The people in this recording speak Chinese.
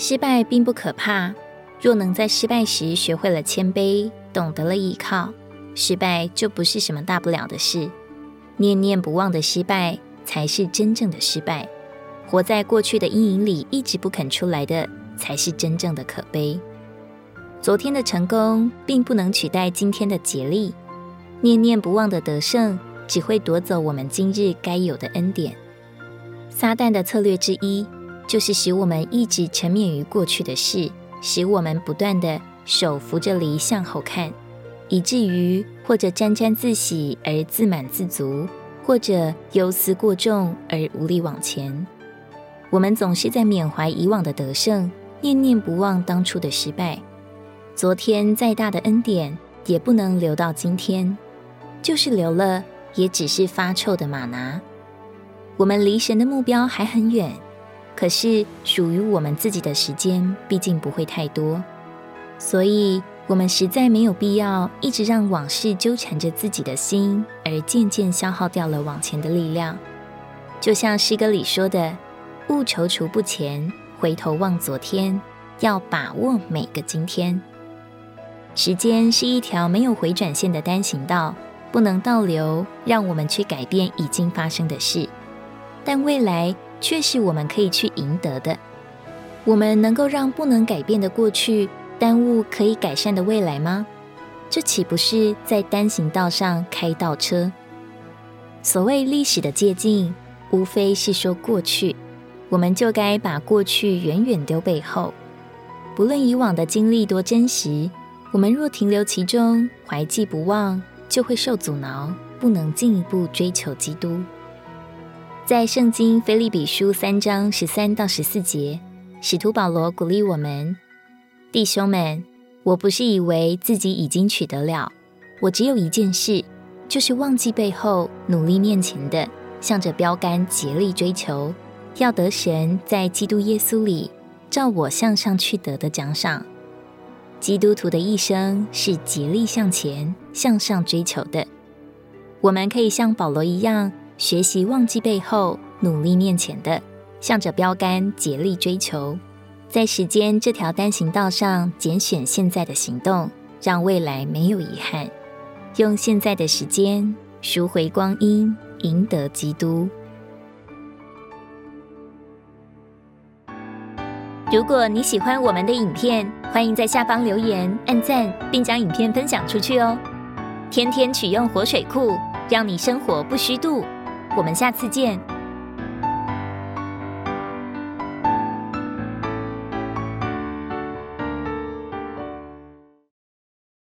失败并不可怕，若能在失败时学会了谦卑，懂得了依靠，失败就不是什么大不了的事。念念不忘的失败才是真正的失败，活在过去的阴影里一直不肯出来的，才是真正的可悲。昨天的成功并不能取代今天的竭力，念念不忘的得胜只会夺走我们今日该有的恩典。撒旦的策略之一，就是使我们一直沉湎于过去的事，使我们不断的手扶着犁向后看，以至于或者沾沾自喜而自满自足，或者忧思过重而无力往前。我们总是在缅怀以往的得胜，念念不忘当初的失败。昨天再大的恩典，也不能留到今天，就是留了，也只是发臭的马拿。我们离神的目标还很远。可是，属于我们自己的时间毕竟不会太多，所以我们实在没有必要一直让往事纠缠着自己的心，而渐渐消耗掉了往前的力量。就像诗歌里说的：“勿踌躇不前，回头望昨天，要把握每个今天。”时间是一条没有回转线的单行道，不能倒流，让我们去改变已经发生的事，但未来。却是我们可以去赢得的。我们能够让不能改变的过去耽误可以改善的未来吗？这岂不是在单行道上开倒车？所谓历史的借镜，无非是说过去，我们就该把过去远远丢背后。不论以往的经历多真实，我们若停留其中，怀记不忘，就会受阻挠，不能进一步追求基督。在圣经腓立比书三章十三到十四节，使徒保罗鼓励我们：弟兄们，我不是以为自己已经取得了，我只有一件事，就是忘记背后，努力面前的，向着标杆竭力追求，要得神在基督耶稣里照我向上去得的奖赏。基督徒的一生是竭力向前、向上追求的。我们可以像保罗一样。学习忘记背后，努力面前的，向着标竿竭力追求，在时间这条单行道上拣选现在的行动，让未来没有遗憾。用现在的时间赎回光阴，赢得基督。如果你喜欢我们的影片，欢迎在下方留言、按赞，并将影片分享出去哦。天天取用活水库，让你生活不虚度。我们下次见。